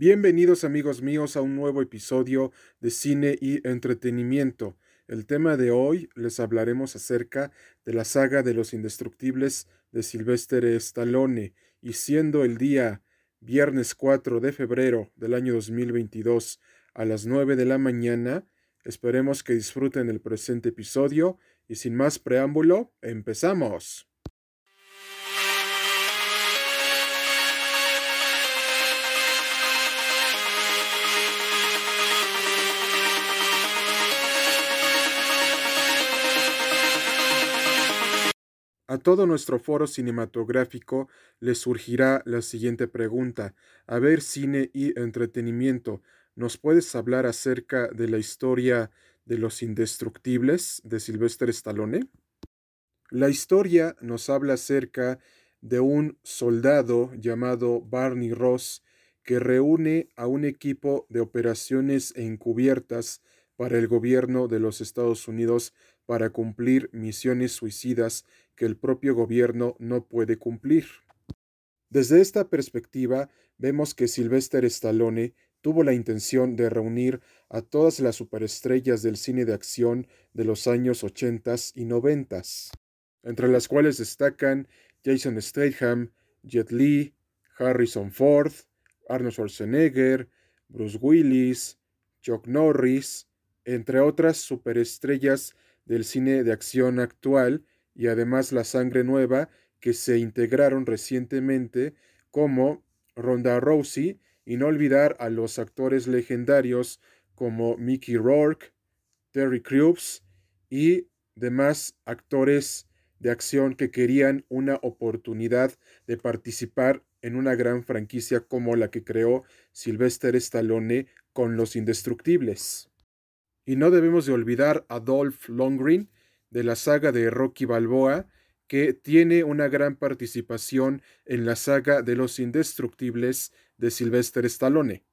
Bienvenidos amigos míos a un nuevo episodio de cine y entretenimiento. El tema de hoy les hablaremos acerca de la saga de los indestructibles de Sylvester Stallone y siendo el día viernes 4 de febrero del año 2022 a las 9 de la mañana, esperemos que disfruten el presente episodio y sin más preámbulo, empezamos. A todo nuestro foro cinematográfico le surgirá la siguiente pregunta. A ver, cine y entretenimiento, ¿nos puedes hablar acerca de la historia de los indestructibles de Sylvester Stallone? La historia nos habla acerca de un soldado llamado Barney Ross que reúne a un equipo de operaciones encubiertas para el gobierno de los Estados Unidos para cumplir misiones suicidas que el propio gobierno no puede cumplir. Desde esta perspectiva, vemos que Sylvester Stallone tuvo la intención de reunir a todas las superestrellas del cine de acción de los años 80 y 90, entre las cuales destacan Jason Statham, Jet Li, Harrison Ford, Arnold Schwarzenegger, Bruce Willis, Chuck Norris, entre otras superestrellas del cine de acción actual y además la sangre nueva que se integraron recientemente como Ronda Rousey y no olvidar a los actores legendarios como Mickey Rourke, Terry Crews y demás actores de acción que querían una oportunidad de participar en una gran franquicia como la que creó Sylvester Stallone con Los Indestructibles. Y no debemos de olvidar a Dolph Lundgren de la saga de Rocky Balboa, que tiene una gran participación en la saga de Los Indestructibles de Sylvester Stallone.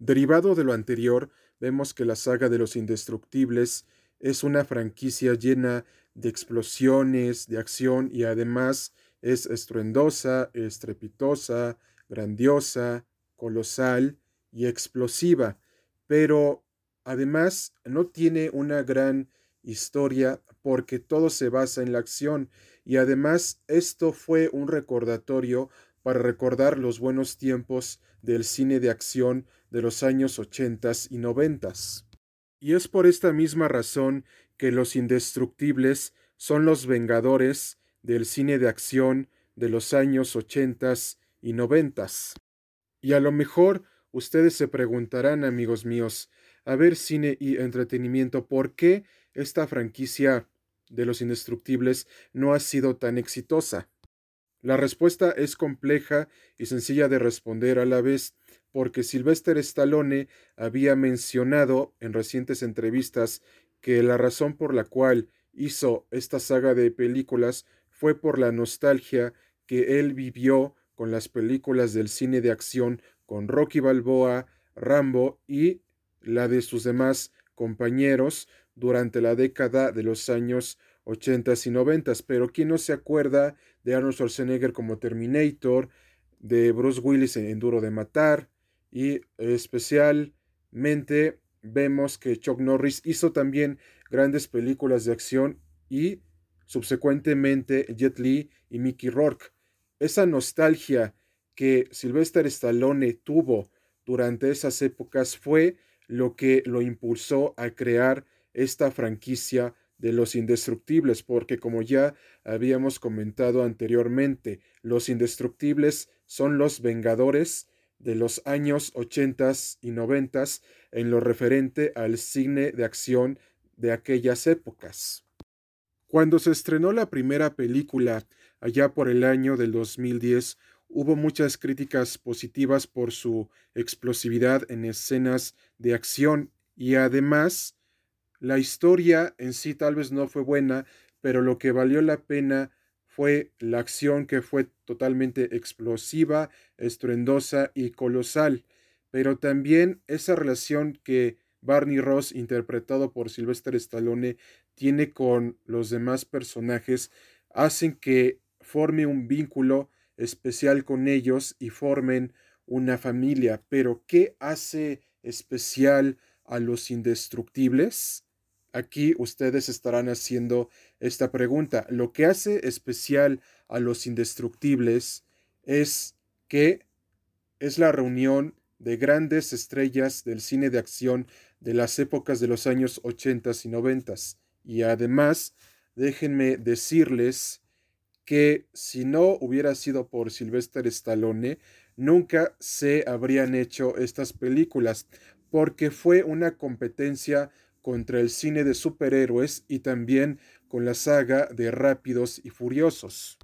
Derivado de lo anterior, vemos que la saga de Los Indestructibles es una franquicia llena de explosiones, de acción y además es estruendosa, estrepitosa, grandiosa, colosal y explosiva, pero Además, no tiene una gran historia porque todo se basa en la acción y además esto fue un recordatorio para recordar los buenos tiempos del cine de acción de los años ochentas y noventas. Y es por esta misma razón que los indestructibles son los vengadores del cine de acción de los años ochentas y noventas. Y a lo mejor ustedes se preguntarán, amigos míos, a ver cine y entretenimiento, ¿por qué esta franquicia de los indestructibles no ha sido tan exitosa? La respuesta es compleja y sencilla de responder a la vez, porque Sylvester Stallone había mencionado en recientes entrevistas que la razón por la cual hizo esta saga de películas fue por la nostalgia que él vivió con las películas del cine de acción con Rocky Balboa, Rambo y la de sus demás compañeros durante la década de los años 80 y 90, pero ¿quién no se acuerda de Arnold Schwarzenegger como Terminator, de Bruce Willis en Duro de Matar y especialmente vemos que Chuck Norris hizo también grandes películas de acción y subsecuentemente Jet Li y Mickey Rourke. Esa nostalgia que Sylvester Stallone tuvo durante esas épocas fue lo que lo impulsó a crear esta franquicia de los indestructibles, porque como ya habíamos comentado anteriormente, los indestructibles son los vengadores de los años 80 y 90 en lo referente al cine de acción de aquellas épocas. Cuando se estrenó la primera película, allá por el año del 2010, Hubo muchas críticas positivas por su explosividad en escenas de acción y además la historia en sí tal vez no fue buena, pero lo que valió la pena fue la acción que fue totalmente explosiva, estruendosa y colosal, pero también esa relación que Barney Ross, interpretado por Sylvester Stallone, tiene con los demás personajes, hacen que forme un vínculo especial con ellos y formen una familia. Pero, ¿qué hace especial a los indestructibles? Aquí ustedes estarán haciendo esta pregunta. Lo que hace especial a los indestructibles es que es la reunión de grandes estrellas del cine de acción de las épocas de los años 80 y 90. Y además, déjenme decirles que si no hubiera sido por Sylvester Stallone, nunca se habrían hecho estas películas, porque fue una competencia contra el cine de superhéroes y también con la saga de Rápidos y Furiosos.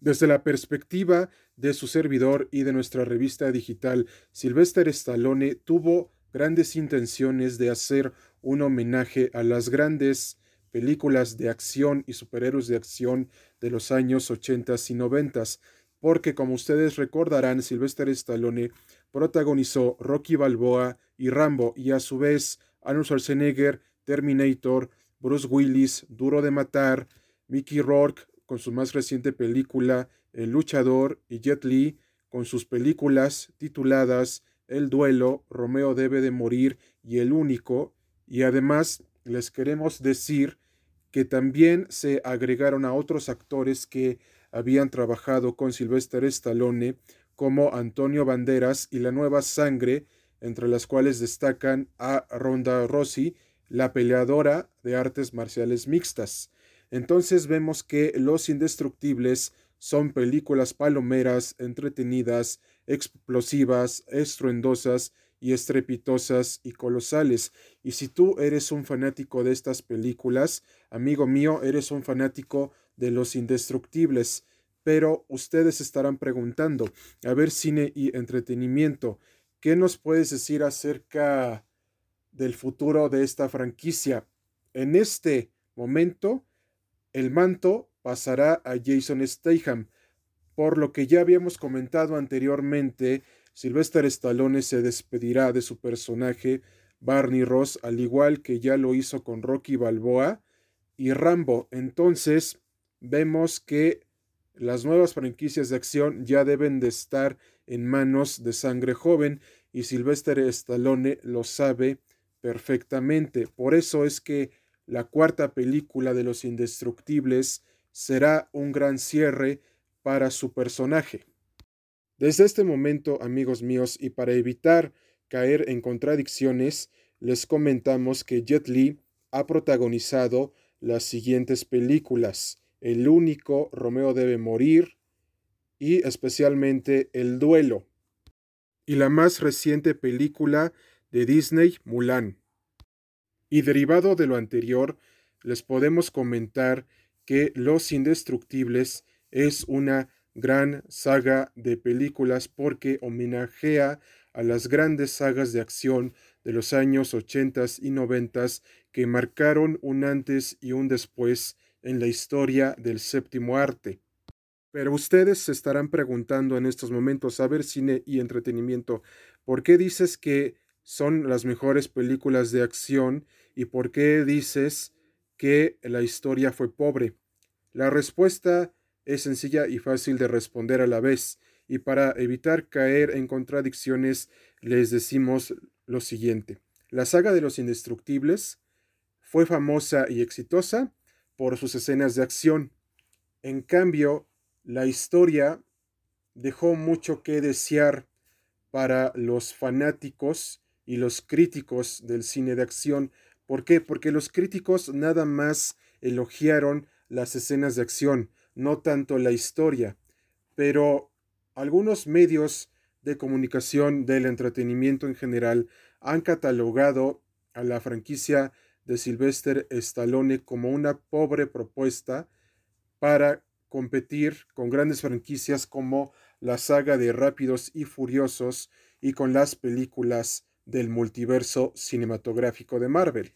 Desde la perspectiva de su servidor y de nuestra revista digital, Sylvester Stallone tuvo grandes intenciones de hacer un homenaje a las grandes películas de acción y superhéroes de acción de los años 80 y 90, porque como ustedes recordarán, Sylvester Stallone protagonizó Rocky Balboa y Rambo y a su vez Arnold Schwarzenegger, Terminator, Bruce Willis, Duro de Matar, Mickey Rourke con su más reciente película El Luchador y Jet Li con sus películas tituladas El Duelo, Romeo debe de morir y El Único, y además les queremos decir que también se agregaron a otros actores que habían trabajado con Sylvester Stallone, como Antonio Banderas y La Nueva Sangre, entre las cuales destacan a Ronda Rossi, la peleadora de artes marciales mixtas. Entonces vemos que Los Indestructibles son películas palomeras, entretenidas, explosivas, estruendosas y estrepitosas y colosales. Y si tú eres un fanático de estas películas, amigo mío, eres un fanático de Los Indestructibles. Pero ustedes estarán preguntando, a ver, cine y entretenimiento, ¿Qué nos puedes decir acerca del futuro de esta franquicia? En este momento, el manto pasará a Jason Statham. Por lo que ya habíamos comentado anteriormente, Sylvester Stallone se despedirá de su personaje Barney Ross, al igual que ya lo hizo con Rocky Balboa y Rambo. Entonces, vemos que las nuevas franquicias de acción ya deben de estar en manos de sangre joven y Sylvester Stallone lo sabe perfectamente. Por eso es que la cuarta película de Los Indestructibles será un gran cierre para su personaje. Desde este momento, amigos míos, y para evitar caer en contradicciones, les comentamos que Jet Li ha protagonizado las siguientes películas. El único, Romeo debe morir, y especialmente El duelo, y la más reciente película de Disney, Mulan. Y derivado de lo anterior, les podemos comentar que Los Indestructibles es una gran saga de películas porque homenajea a las grandes sagas de acción de los años 80 y 90 que marcaron un antes y un después en la historia del séptimo arte. Pero ustedes se estarán preguntando en estos momentos, a ver cine y entretenimiento, ¿por qué dices que son las mejores películas de acción y por qué dices que la historia fue pobre? La respuesta es sencilla y fácil de responder a la vez, y para evitar caer en contradicciones les decimos lo siguiente. La saga de los indestructibles fue famosa y exitosa por sus escenas de acción. En cambio, la historia dejó mucho que desear para los fanáticos y los críticos del cine de acción. ¿Por qué? Porque los críticos nada más elogiaron las escenas de acción, no tanto la historia. Pero algunos medios de comunicación del entretenimiento en general han catalogado a la franquicia de Sylvester Stallone como una pobre propuesta para competir con grandes franquicias como la saga de Rápidos y Furiosos y con las películas del multiverso cinematográfico de Marvel.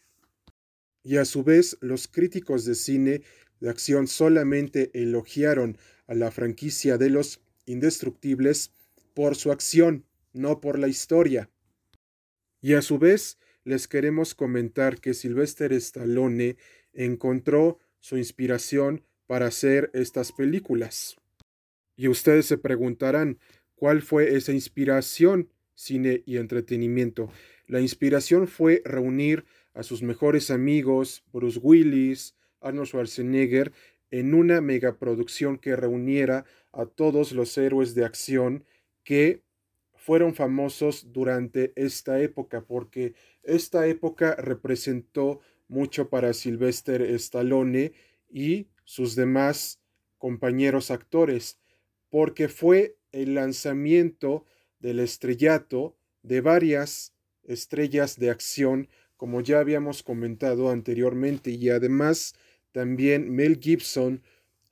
Y a su vez, los críticos de cine de acción solamente elogiaron a la franquicia de los indestructibles por su acción, no por la historia. Y a su vez, les queremos comentar que Sylvester Stallone encontró su inspiración para hacer estas películas. Y ustedes se preguntarán, ¿Cuál fue esa inspiración? Cine y entretenimiento. La inspiración fue reunir a sus mejores amigos, Bruce Willis, Arnold Schwarzenegger, en una megaproducción que reuniera a todos los héroes de acción que fueron famosos durante esta época, porque esta época representó mucho para Sylvester Stallone y sus demás compañeros actores, porque fue el lanzamiento del estrellato de varias estrellas de acción, como ya habíamos comentado anteriormente, y además también Mel Gibson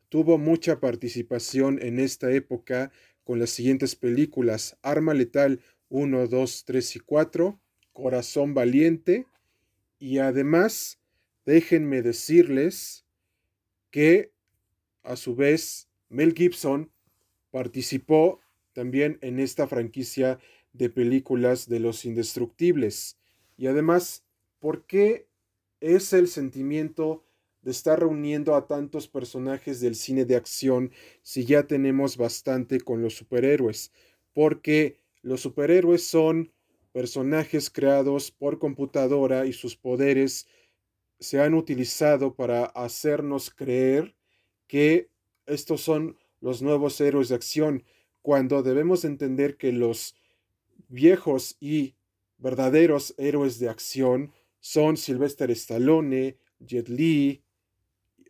tuvo mucha participación en esta época con las siguientes películas Arma Letal 1, 2, 3 y 4, Corazón Valiente, y además déjenme decirles que a su vez Mel Gibson participó también en esta franquicia de películas de los indestructibles. Y además, ¿por qué es el sentimiento de estar reuniendo a tantos personajes del cine de acción si ya tenemos bastante con los superhéroes? Porque los superhéroes son personajes creados por computadora y sus poderes se han utilizado para hacernos creer que estos son los nuevos héroes de acción, cuando debemos entender que los viejos y verdaderos héroes de acción son Sylvester Stallone, Jet Li,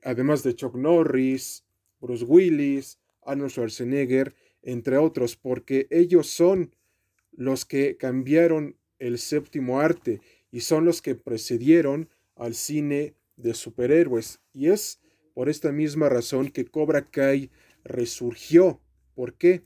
además de Chuck Norris, Bruce Willis, Arnold Schwarzenegger, entre otros, porque ellos son los que cambiaron el séptimo arte y son los que precedieron al cine de superhéroes. Y es por esta misma razón que Cobra Kai resurgió. ¿Por qué?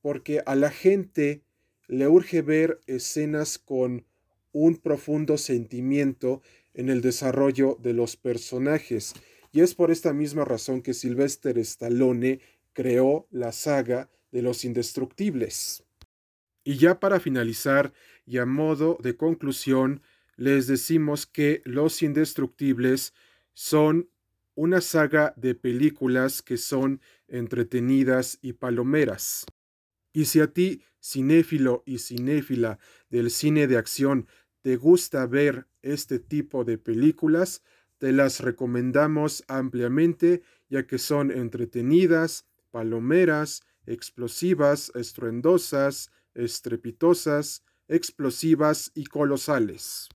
Porque a la gente le urge ver escenas con un profundo sentimiento en el desarrollo de los personajes. Y es por esta misma razón que Sylvester Stallone creó la saga de los indestructibles. Y ya para finalizar y a modo de conclusión, les decimos que Los Indestructibles son una saga de películas que son entretenidas y palomeras. Y si a ti, cinéfilo y cinéfila del cine de acción, te gusta ver este tipo de películas, te las recomendamos ampliamente ya que son entretenidas, palomeras, explosivas, estruendosas, estrepitosas, explosivas y colosales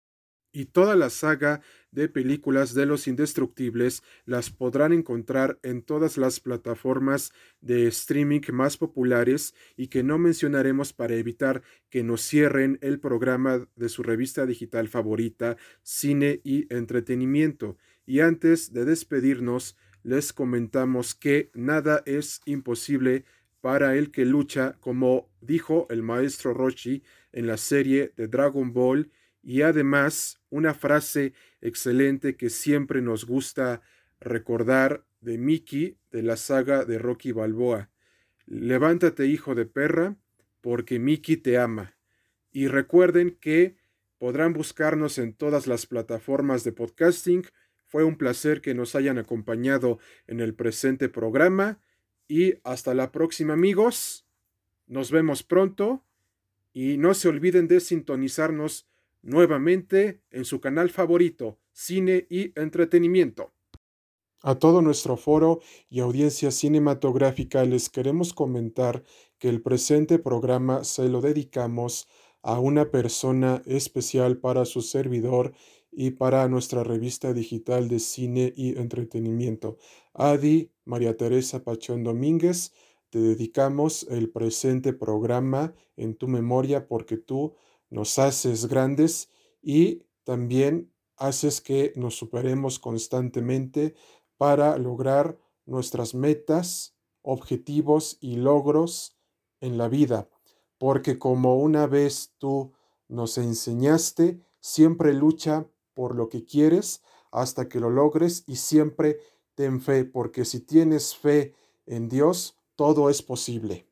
y toda la saga de películas de los indestructibles las podrán encontrar en todas las plataformas de streaming más populares y que no mencionaremos para evitar que nos cierren el programa de su revista digital favorita, Cine y Entretenimiento. Y antes de despedirnos, les comentamos que nada es imposible para el que lucha, como dijo el maestro Roshi en la serie de Dragon Ball y además una frase excelente que siempre nos gusta recordar de Mickey de la saga de Rocky Balboa. Levántate hijo de perra, porque Mickey te ama. Y recuerden que podrán buscarnos en todas las plataformas de podcasting. Fue un placer que nos hayan acompañado en el presente programa y hasta la próxima amigos. Nos vemos pronto y no se olviden de sintonizarnos nuevamente en su canal favorito, Cine y Entretenimiento. A todo nuestro foro y audiencia cinematográfica les queremos comentar que el presente programa se lo dedicamos a una persona especial para su servidor y para nuestra revista digital de cine y entretenimiento. Adi María Teresa Pachón Domínguez, te dedicamos el presente programa en tu memoria porque tú nos haces grandes y también haces que nos superemos constantemente para lograr nuestras metas, objetivos y logros en la vida. Porque como una vez tú nos enseñaste, siempre lucha por lo que quieres hasta que lo logres y siempre ten fe, porque si tienes fe en Dios, todo es posible.